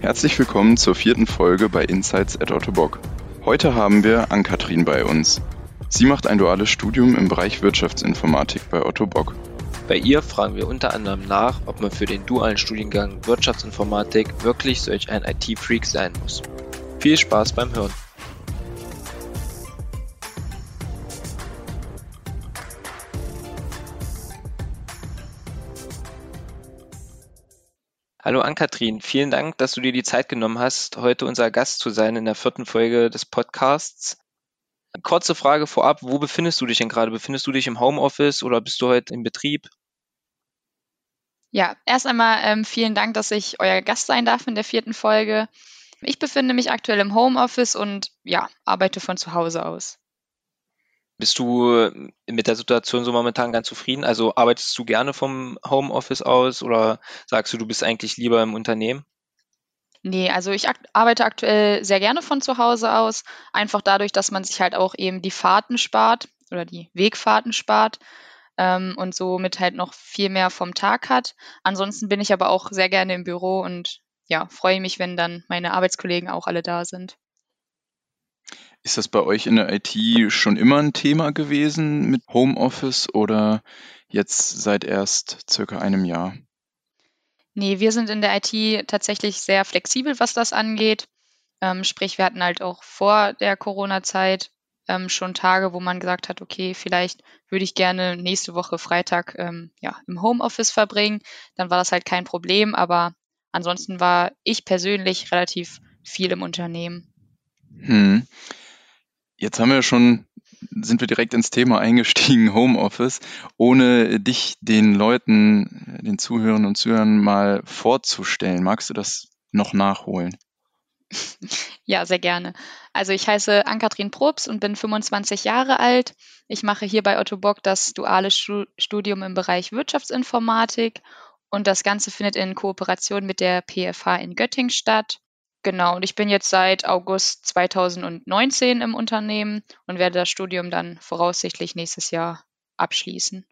Herzlich willkommen zur vierten Folge bei Insights at Ottobock. Heute haben wir Ann-Kathrin bei uns. Sie macht ein duales Studium im Bereich Wirtschaftsinformatik bei Otto Bock. Bei ihr fragen wir unter anderem nach, ob man für den dualen Studiengang Wirtschaftsinformatik wirklich solch ein IT-Freak sein muss. Viel Spaß beim Hören! Hallo Ann-Kathrin, vielen Dank, dass du dir die Zeit genommen hast, heute unser Gast zu sein in der vierten Folge des Podcasts. Kurze Frage vorab, wo befindest du dich denn gerade? Befindest du dich im Homeoffice oder bist du heute im Betrieb? Ja, erst einmal ähm, vielen Dank, dass ich euer Gast sein darf in der vierten Folge. Ich befinde mich aktuell im Homeoffice und ja, arbeite von zu Hause aus. Bist du äh, mit der Situation so momentan ganz zufrieden? Also arbeitest du gerne vom Homeoffice aus oder sagst du, du bist eigentlich lieber im Unternehmen? Nee, also ich akt arbeite aktuell sehr gerne von zu Hause aus, einfach dadurch, dass man sich halt auch eben die Fahrten spart oder die Wegfahrten spart ähm, und somit halt noch viel mehr vom Tag hat. Ansonsten bin ich aber auch sehr gerne im Büro und ja, freue mich, wenn dann meine Arbeitskollegen auch alle da sind. Ist das bei euch in der IT schon immer ein Thema gewesen mit Homeoffice oder jetzt seit erst circa einem Jahr? Nee, wir sind in der IT tatsächlich sehr flexibel, was das angeht. Ähm, sprich, wir hatten halt auch vor der Corona-Zeit ähm, schon Tage, wo man gesagt hat, okay, vielleicht würde ich gerne nächste Woche Freitag ähm, ja, im Homeoffice verbringen. Dann war das halt kein Problem, aber ansonsten war ich persönlich relativ viel im Unternehmen. Hm. Jetzt haben wir schon sind wir direkt ins Thema eingestiegen, Homeoffice, ohne dich den Leuten, den Zuhörern und Zuhörern mal vorzustellen. Magst du das noch nachholen? Ja, sehr gerne. Also ich heiße Ann-Kathrin Probst und bin 25 Jahre alt. Ich mache hier bei Otto Bock das duale Studium im Bereich Wirtschaftsinformatik und das Ganze findet in Kooperation mit der PFH in Göttingen statt. Genau, und ich bin jetzt seit August 2019 im Unternehmen und werde das Studium dann voraussichtlich nächstes Jahr abschließen.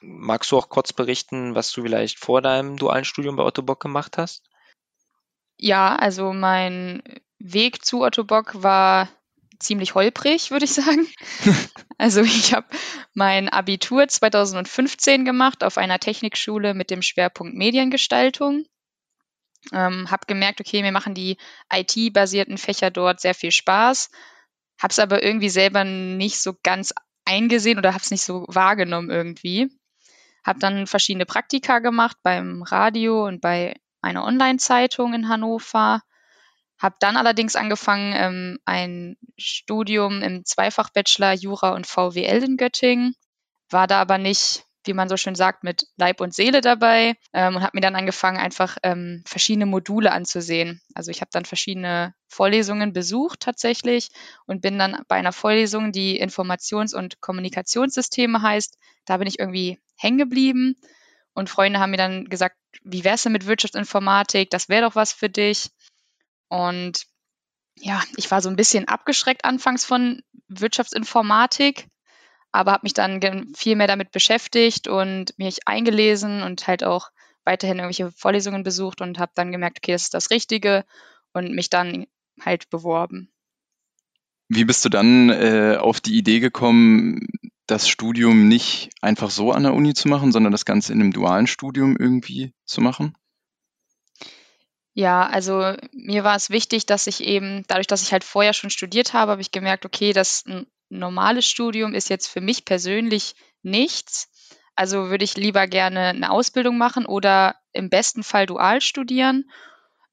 Magst du auch kurz berichten, was du vielleicht vor deinem dualen Studium bei Otto Bock gemacht hast? Ja, also mein Weg zu Otto Bock war ziemlich holprig, würde ich sagen. also ich habe mein Abitur 2015 gemacht auf einer Technikschule mit dem Schwerpunkt Mediengestaltung. Ähm, habe gemerkt, okay, mir machen die IT-basierten Fächer dort sehr viel Spaß, habe es aber irgendwie selber nicht so ganz eingesehen oder habe es nicht so wahrgenommen irgendwie. Habe dann verschiedene Praktika gemacht beim Radio und bei einer Online-Zeitung in Hannover. Habe dann allerdings angefangen, ähm, ein Studium im Zweifach-Bachelor Jura und VWL in Göttingen. War da aber nicht wie man so schön sagt, mit Leib und Seele dabei ähm, und habe mir dann angefangen, einfach ähm, verschiedene Module anzusehen. Also ich habe dann verschiedene Vorlesungen besucht tatsächlich und bin dann bei einer Vorlesung, die Informations- und Kommunikationssysteme heißt, da bin ich irgendwie hängen geblieben und Freunde haben mir dann gesagt, wie wär's denn mit Wirtschaftsinformatik? Das wäre doch was für dich. Und ja, ich war so ein bisschen abgeschreckt anfangs von Wirtschaftsinformatik, aber habe mich dann viel mehr damit beschäftigt und mich eingelesen und halt auch weiterhin irgendwelche Vorlesungen besucht und habe dann gemerkt, okay, das ist das Richtige und mich dann halt beworben. Wie bist du dann äh, auf die Idee gekommen, das Studium nicht einfach so an der Uni zu machen, sondern das Ganze in einem dualen Studium irgendwie zu machen? Ja, also mir war es wichtig, dass ich eben, dadurch, dass ich halt vorher schon studiert habe, habe ich gemerkt, okay, das normales Studium ist jetzt für mich persönlich nichts. Also würde ich lieber gerne eine Ausbildung machen oder im besten Fall dual studieren,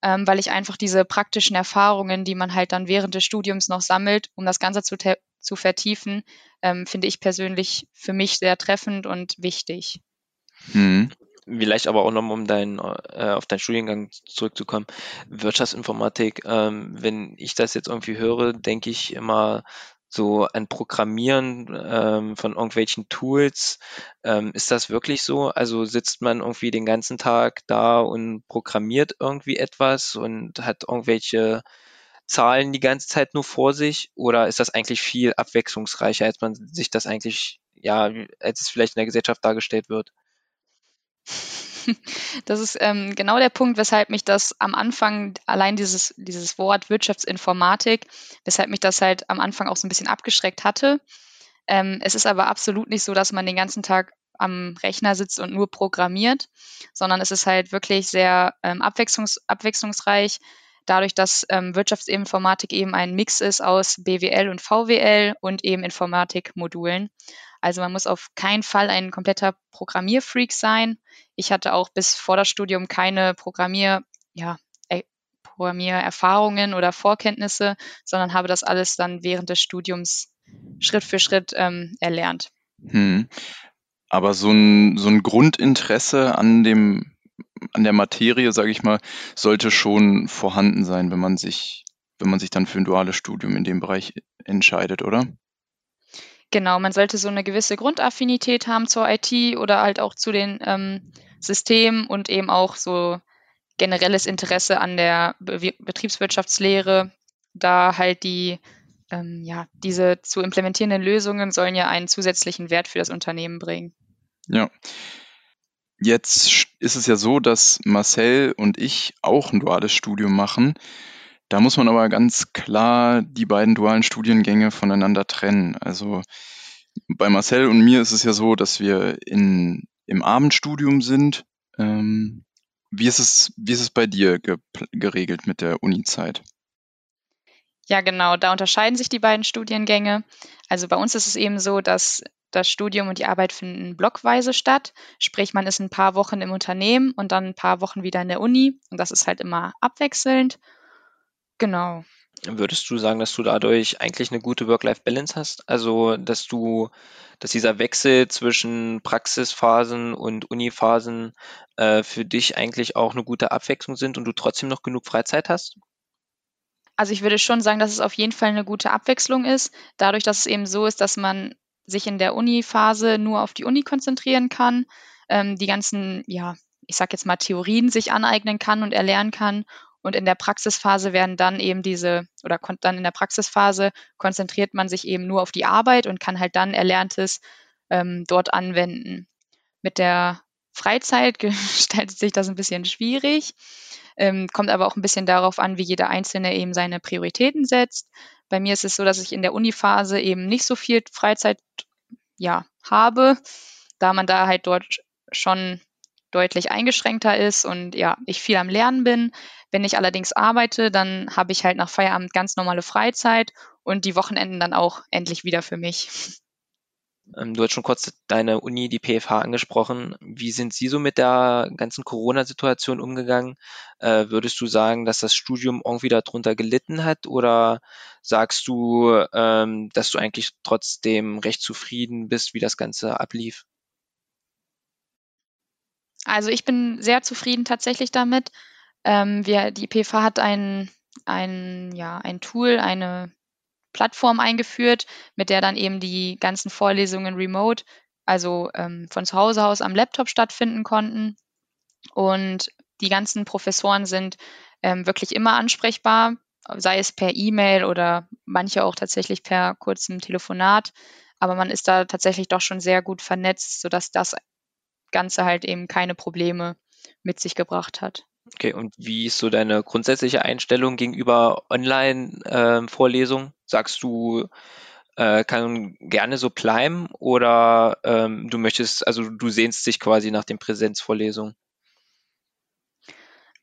ähm, weil ich einfach diese praktischen Erfahrungen, die man halt dann während des Studiums noch sammelt, um das Ganze zu, zu vertiefen, ähm, finde ich persönlich für mich sehr treffend und wichtig. Mhm. Vielleicht aber auch noch, um dein, äh, auf deinen Studiengang zurückzukommen. Wirtschaftsinformatik, ähm, wenn ich das jetzt irgendwie höre, denke ich immer so ein Programmieren ähm, von irgendwelchen Tools. Ähm, ist das wirklich so? Also sitzt man irgendwie den ganzen Tag da und programmiert irgendwie etwas und hat irgendwelche Zahlen die ganze Zeit nur vor sich? Oder ist das eigentlich viel abwechslungsreicher, als man sich das eigentlich, ja, als es vielleicht in der Gesellschaft dargestellt wird? Das ist ähm, genau der Punkt, weshalb mich das am Anfang, allein dieses, dieses Wort Wirtschaftsinformatik, weshalb mich das halt am Anfang auch so ein bisschen abgeschreckt hatte. Ähm, es ist aber absolut nicht so, dass man den ganzen Tag am Rechner sitzt und nur programmiert, sondern es ist halt wirklich sehr ähm, abwechslungs abwechslungsreich, dadurch, dass ähm, Wirtschaftsinformatik eben ein Mix ist aus BWL und VWL und eben Informatikmodulen. Also man muss auf keinen Fall ein kompletter Programmierfreak sein. Ich hatte auch bis vor das Studium keine Programmier, ja, äh, Programmiererfahrungen oder Vorkenntnisse, sondern habe das alles dann während des Studiums Schritt für Schritt ähm, erlernt. Hm. Aber so ein, so ein Grundinteresse an dem, an der Materie, sage ich mal, sollte schon vorhanden sein, wenn man sich, wenn man sich dann für ein duales Studium in dem Bereich entscheidet, oder? Genau, man sollte so eine gewisse Grundaffinität haben zur IT oder halt auch zu den ähm, Systemen und eben auch so generelles Interesse an der Be Betriebswirtschaftslehre, da halt die ähm, ja, diese zu implementierenden Lösungen sollen ja einen zusätzlichen Wert für das Unternehmen bringen. Ja. Jetzt ist es ja so, dass Marcel und ich auch ein duales Studium machen. Da muss man aber ganz klar die beiden dualen Studiengänge voneinander trennen. Also bei Marcel und mir ist es ja so, dass wir in, im Abendstudium sind. Ähm, wie, ist es, wie ist es bei dir ge geregelt mit der Uni-Zeit? Ja, genau, da unterscheiden sich die beiden Studiengänge. Also bei uns ist es eben so, dass das Studium und die Arbeit finden blockweise statt. Sprich, man ist ein paar Wochen im Unternehmen und dann ein paar Wochen wieder in der Uni. Und das ist halt immer abwechselnd. Genau. Würdest du sagen, dass du dadurch eigentlich eine gute Work-Life-Balance hast? Also, dass du, dass dieser Wechsel zwischen Praxisphasen und Uniphasen äh, für dich eigentlich auch eine gute Abwechslung sind und du trotzdem noch genug Freizeit hast? Also ich würde schon sagen, dass es auf jeden Fall eine gute Abwechslung ist, dadurch, dass es eben so ist, dass man sich in der Uni-Phase nur auf die Uni konzentrieren kann, ähm, die ganzen, ja, ich sag jetzt mal Theorien sich aneignen kann und erlernen kann und in der Praxisphase werden dann eben diese, oder dann in der Praxisphase konzentriert man sich eben nur auf die Arbeit und kann halt dann Erlerntes ähm, dort anwenden. Mit der Freizeit gestaltet sich das ein bisschen schwierig, ähm, kommt aber auch ein bisschen darauf an, wie jeder Einzelne eben seine Prioritäten setzt. Bei mir ist es so, dass ich in der Uniphase eben nicht so viel Freizeit ja, habe, da man da halt dort schon deutlich eingeschränkter ist und ja, ich viel am Lernen bin. Wenn ich allerdings arbeite, dann habe ich halt nach Feierabend ganz normale Freizeit und die Wochenenden dann auch endlich wieder für mich. Ähm, du hast schon kurz deine Uni, die PFH, angesprochen. Wie sind Sie so mit der ganzen Corona-Situation umgegangen? Äh, würdest du sagen, dass das Studium irgendwie darunter gelitten hat oder sagst du, ähm, dass du eigentlich trotzdem recht zufrieden bist, wie das Ganze ablief? Also ich bin sehr zufrieden tatsächlich damit. Ähm, wir, die PFH hat ein, ein, ja, ein Tool, eine Plattform eingeführt, mit der dann eben die ganzen Vorlesungen remote, also ähm, von zu Hause aus am Laptop stattfinden konnten. Und die ganzen Professoren sind ähm, wirklich immer ansprechbar, sei es per E-Mail oder manche auch tatsächlich per kurzem Telefonat. Aber man ist da tatsächlich doch schon sehr gut vernetzt, sodass das Ganze halt eben keine Probleme mit sich gebracht hat. Okay, und wie ist so deine grundsätzliche Einstellung gegenüber Online-Vorlesungen? Ähm, Sagst du, äh, kann gerne so bleiben oder ähm, du möchtest, also du sehnst dich quasi nach den Präsenzvorlesungen?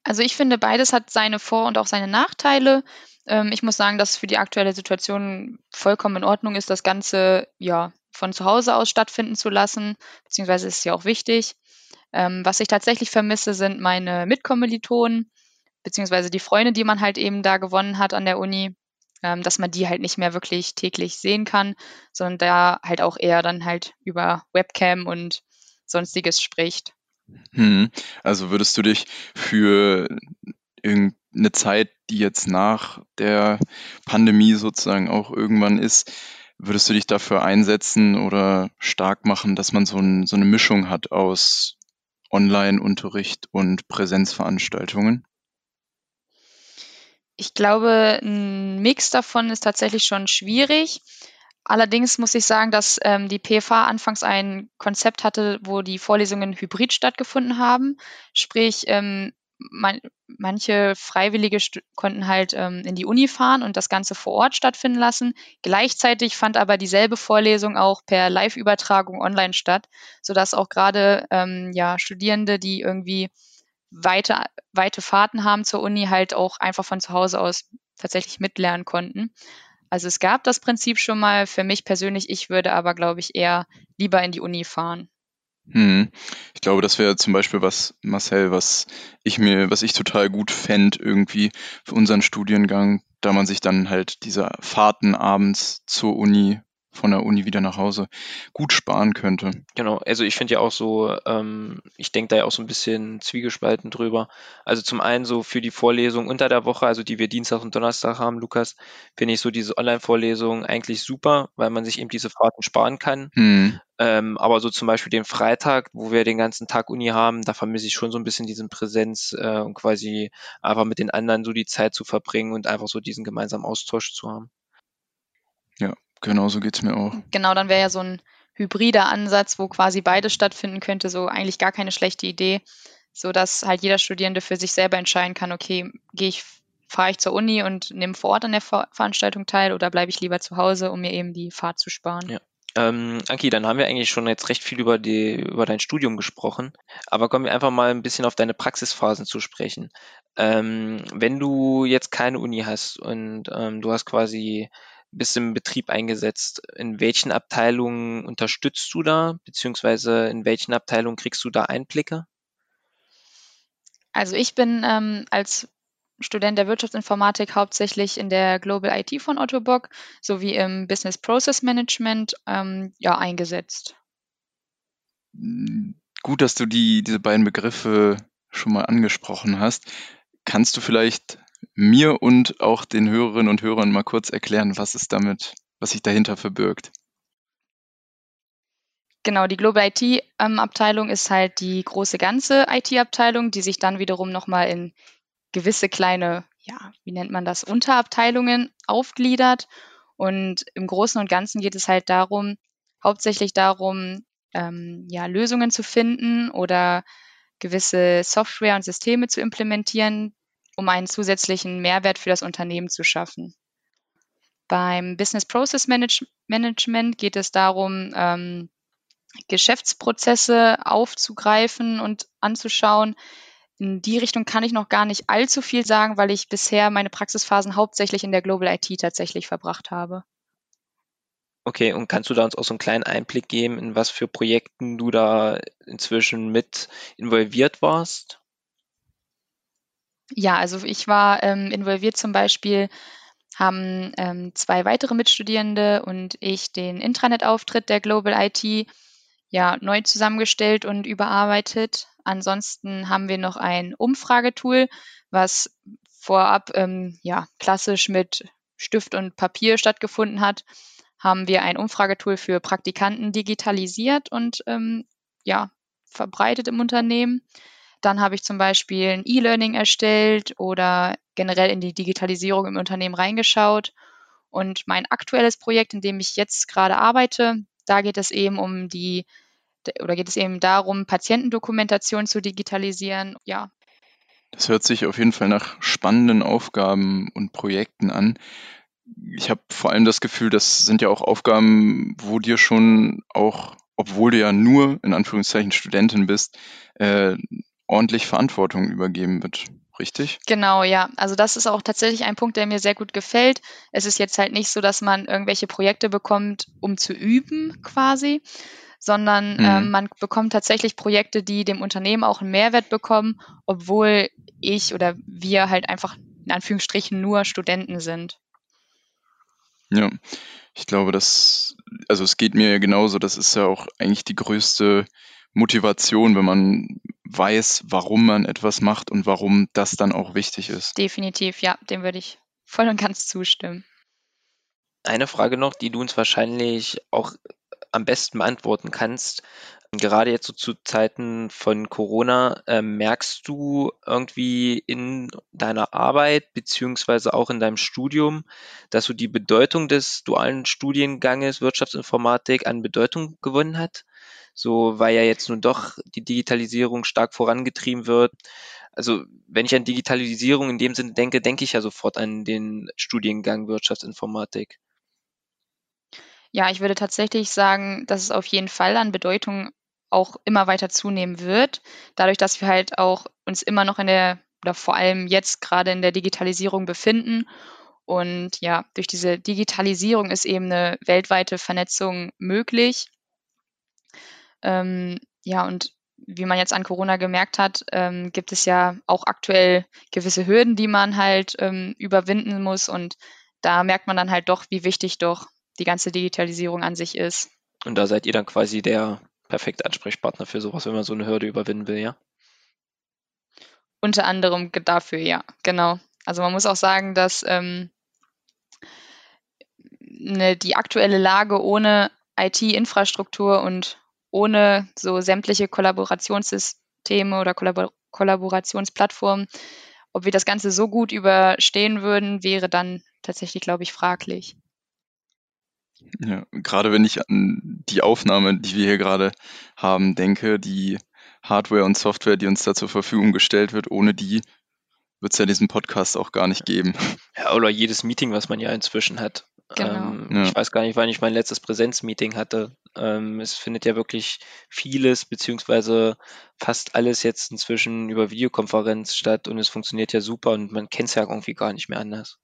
Also ich finde, beides hat seine Vor- und auch seine Nachteile. Ähm, ich muss sagen, dass für die aktuelle Situation vollkommen in Ordnung ist, das Ganze ja von zu Hause aus stattfinden zu lassen, beziehungsweise ist es ja auch wichtig. Ähm, was ich tatsächlich vermisse, sind meine Mitkommilitonen, beziehungsweise die Freunde, die man halt eben da gewonnen hat an der Uni, ähm, dass man die halt nicht mehr wirklich täglich sehen kann, sondern da halt auch eher dann halt über Webcam und sonstiges spricht. Hm. Also würdest du dich für irgendeine Zeit, die jetzt nach der Pandemie sozusagen auch irgendwann ist, würdest du dich dafür einsetzen oder stark machen, dass man so, ein, so eine Mischung hat aus Online-Unterricht und Präsenzveranstaltungen? Ich glaube, ein Mix davon ist tatsächlich schon schwierig. Allerdings muss ich sagen, dass ähm, die PFA anfangs ein Konzept hatte, wo die Vorlesungen hybrid stattgefunden haben. Sprich, ähm, man, manche Freiwillige konnten halt ähm, in die Uni fahren und das Ganze vor Ort stattfinden lassen. Gleichzeitig fand aber dieselbe Vorlesung auch per Live-Übertragung online statt, sodass auch gerade ähm, ja, Studierende, die irgendwie weite, weite Fahrten haben zur Uni, halt auch einfach von zu Hause aus tatsächlich mitlernen konnten. Also es gab das Prinzip schon mal. Für mich persönlich, ich würde aber, glaube ich, eher lieber in die Uni fahren. Hm. Ich glaube, das wäre zum Beispiel was, Marcel, was ich mir, was ich total gut fände irgendwie für unseren Studiengang, da man sich dann halt diese Fahrten abends zur Uni von der Uni wieder nach Hause gut sparen könnte. Genau, also ich finde ja auch so, ähm, ich denke da ja auch so ein bisschen zwiegespalten drüber. Also zum einen so für die Vorlesung unter der Woche, also die wir Dienstag und Donnerstag haben, Lukas, finde ich so diese Online-Vorlesung eigentlich super, weil man sich eben diese Fahrten sparen kann. Hm. Ähm, aber so zum Beispiel den Freitag, wo wir den ganzen Tag Uni haben, da vermisse ich schon so ein bisschen diesen Präsenz äh, und quasi einfach mit den anderen so die Zeit zu verbringen und einfach so diesen gemeinsamen Austausch zu haben. Ja, Genau, so geht's mir auch. Genau, dann wäre ja so ein hybrider Ansatz, wo quasi beides stattfinden könnte, so eigentlich gar keine schlechte Idee, so dass halt jeder Studierende für sich selber entscheiden kann, okay, gehe ich, fahre ich zur Uni und nehme vor Ort an der Ver Veranstaltung teil oder bleibe ich lieber zu Hause, um mir eben die Fahrt zu sparen. Ja. Ähm, Anki, dann haben wir eigentlich schon jetzt recht viel über, die, über dein Studium gesprochen, aber kommen wir einfach mal ein bisschen auf deine Praxisphasen zu sprechen. Ähm, wenn du jetzt keine Uni hast und ähm, du hast quasi bist im Betrieb eingesetzt. In welchen Abteilungen unterstützt du da, beziehungsweise in welchen Abteilungen kriegst du da Einblicke? Also ich bin ähm, als Student der Wirtschaftsinformatik hauptsächlich in der Global IT von Otto Bock sowie im Business Process Management ähm, ja, eingesetzt. Gut, dass du die, diese beiden Begriffe schon mal angesprochen hast. Kannst du vielleicht mir und auch den Hörerinnen und Hörern mal kurz erklären, was es damit, was sich dahinter verbirgt. Genau, die Global IT-Abteilung ähm, ist halt die große ganze IT-Abteilung, die sich dann wiederum nochmal in gewisse kleine, ja, wie nennt man das, Unterabteilungen aufgliedert. Und im Großen und Ganzen geht es halt darum, hauptsächlich darum, ähm, ja, Lösungen zu finden oder gewisse Software und Systeme zu implementieren, um einen zusätzlichen Mehrwert für das Unternehmen zu schaffen. Beim Business Process Management geht es darum, ähm, Geschäftsprozesse aufzugreifen und anzuschauen. In die Richtung kann ich noch gar nicht allzu viel sagen, weil ich bisher meine Praxisphasen hauptsächlich in der Global IT tatsächlich verbracht habe. Okay, und kannst du da uns auch so einen kleinen Einblick geben, in was für Projekten du da inzwischen mit involviert warst? Ja, also ich war ähm, involviert zum Beispiel, haben ähm, zwei weitere Mitstudierende und ich den Intranet-Auftritt der Global IT ja neu zusammengestellt und überarbeitet. Ansonsten haben wir noch ein Umfragetool, was vorab ähm, ja klassisch mit Stift und Papier stattgefunden hat, haben wir ein Umfragetool für Praktikanten digitalisiert und ähm, ja verbreitet im Unternehmen. Dann habe ich zum Beispiel ein E-Learning erstellt oder generell in die Digitalisierung im Unternehmen reingeschaut. Und mein aktuelles Projekt, in dem ich jetzt gerade arbeite, da geht es eben um die oder geht es eben darum, Patientendokumentation zu digitalisieren. Ja. Das hört sich auf jeden Fall nach spannenden Aufgaben und Projekten an. Ich habe vor allem das Gefühl, das sind ja auch Aufgaben, wo dir schon auch, obwohl du ja nur in Anführungszeichen Studentin bist, äh, ordentlich Verantwortung übergeben wird. Richtig? Genau, ja. Also das ist auch tatsächlich ein Punkt, der mir sehr gut gefällt. Es ist jetzt halt nicht so, dass man irgendwelche Projekte bekommt, um zu üben quasi, sondern mhm. ähm, man bekommt tatsächlich Projekte, die dem Unternehmen auch einen Mehrwert bekommen, obwohl ich oder wir halt einfach in Anführungsstrichen nur Studenten sind. Ja, ich glaube, dass, also es geht mir ja genauso, das ist ja auch eigentlich die größte Motivation, wenn man weiß, warum man etwas macht und warum das dann auch wichtig ist. Definitiv, ja, dem würde ich voll und ganz zustimmen. Eine Frage noch, die du uns wahrscheinlich auch am besten beantworten kannst. Gerade jetzt so zu Zeiten von Corona, äh, merkst du irgendwie in deiner Arbeit beziehungsweise auch in deinem Studium, dass so die Bedeutung des dualen Studienganges Wirtschaftsinformatik an Bedeutung gewonnen hat? So, weil ja jetzt nun doch die Digitalisierung stark vorangetrieben wird. Also, wenn ich an Digitalisierung in dem Sinne denke, denke ich ja sofort an den Studiengang Wirtschaftsinformatik. Ja, ich würde tatsächlich sagen, dass es auf jeden Fall an Bedeutung auch immer weiter zunehmen wird, dadurch, dass wir halt auch uns immer noch in der oder vor allem jetzt gerade in der Digitalisierung befinden. Und ja, durch diese Digitalisierung ist eben eine weltweite Vernetzung möglich. Ähm, ja, und wie man jetzt an Corona gemerkt hat, ähm, gibt es ja auch aktuell gewisse Hürden, die man halt ähm, überwinden muss. Und da merkt man dann halt doch, wie wichtig doch die ganze Digitalisierung an sich ist. Und da seid ihr dann quasi der perfekte Ansprechpartner für sowas, wenn man so eine Hürde überwinden will, ja? Unter anderem dafür, ja, genau. Also man muss auch sagen, dass ähm, ne, die aktuelle Lage ohne IT-Infrastruktur und ohne so sämtliche Kollaborationssysteme oder Kollabor Kollaborationsplattformen, ob wir das Ganze so gut überstehen würden, wäre dann tatsächlich, glaube ich, fraglich. Ja, gerade wenn ich an die Aufnahme, die wir hier gerade haben, denke, die Hardware und Software, die uns da zur Verfügung gestellt wird, ohne die wird es ja diesen Podcast auch gar nicht geben. Ja, oder jedes Meeting, was man ja inzwischen hat. Genau. Ähm, ja. Ich weiß gar nicht, wann ich mein letztes Präsenzmeeting hatte. Ähm, es findet ja wirklich vieles, beziehungsweise fast alles jetzt inzwischen über Videokonferenz statt und es funktioniert ja super und man kennt es ja irgendwie gar nicht mehr anders.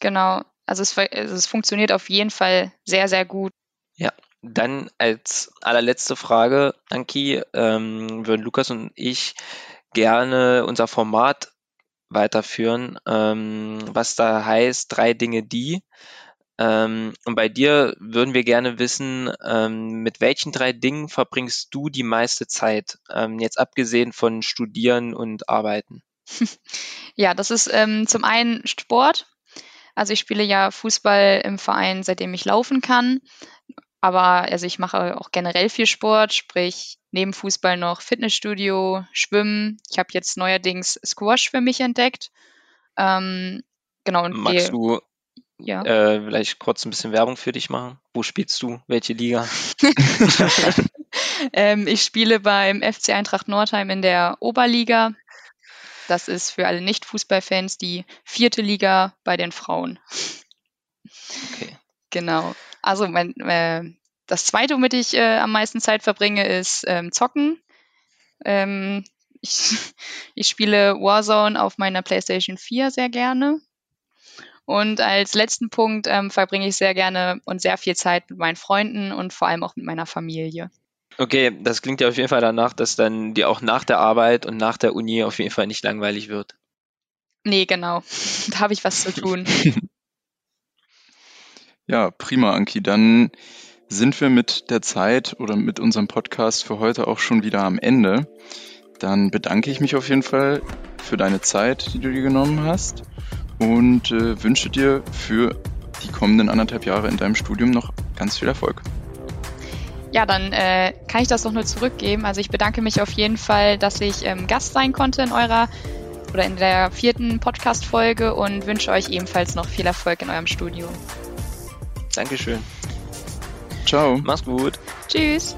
Genau. Also es, also es funktioniert auf jeden Fall sehr, sehr gut. Ja, dann als allerletzte Frage, Anki, ähm, würden Lukas und ich gerne unser Format weiterführen, ähm, was da heißt, drei Dinge, die. Ähm, und bei dir würden wir gerne wissen, ähm, mit welchen drei Dingen verbringst du die meiste Zeit, ähm, jetzt abgesehen von Studieren und Arbeiten? Ja, das ist ähm, zum einen Sport. Also ich spiele ja Fußball im Verein, seitdem ich laufen kann. Aber also ich mache auch generell viel Sport, sprich neben Fußball noch Fitnessstudio, Schwimmen. Ich habe jetzt neuerdings Squash für mich entdeckt. Ähm, genau. Und Magst du ja. äh, vielleicht kurz ein bisschen Werbung für dich machen? Wo spielst du? Welche Liga? ähm, ich spiele beim FC Eintracht Nordheim in der Oberliga. Das ist für alle Nicht-Fußballfans die vierte Liga bei den Frauen. Okay. Genau. Also mein, äh, das zweite, womit ich äh, am meisten Zeit verbringe, ist ähm, Zocken. Ähm, ich, ich spiele Warzone auf meiner PlayStation 4 sehr gerne. Und als letzten Punkt ähm, verbringe ich sehr gerne und sehr viel Zeit mit meinen Freunden und vor allem auch mit meiner Familie. Okay, das klingt ja auf jeden Fall danach, dass dann dir auch nach der Arbeit und nach der Uni auf jeden Fall nicht langweilig wird. Nee, genau. Da habe ich was zu tun. ja, prima, Anki. Dann sind wir mit der Zeit oder mit unserem Podcast für heute auch schon wieder am Ende. Dann bedanke ich mich auf jeden Fall für deine Zeit, die du dir genommen hast und äh, wünsche dir für die kommenden anderthalb Jahre in deinem Studium noch ganz viel Erfolg. Ja, dann äh, kann ich das doch nur zurückgeben. Also ich bedanke mich auf jeden Fall, dass ich ähm, Gast sein konnte in eurer oder in der vierten Podcast-Folge und wünsche euch ebenfalls noch viel Erfolg in eurem Studium. Dankeschön. Ciao. Mach's gut. Tschüss.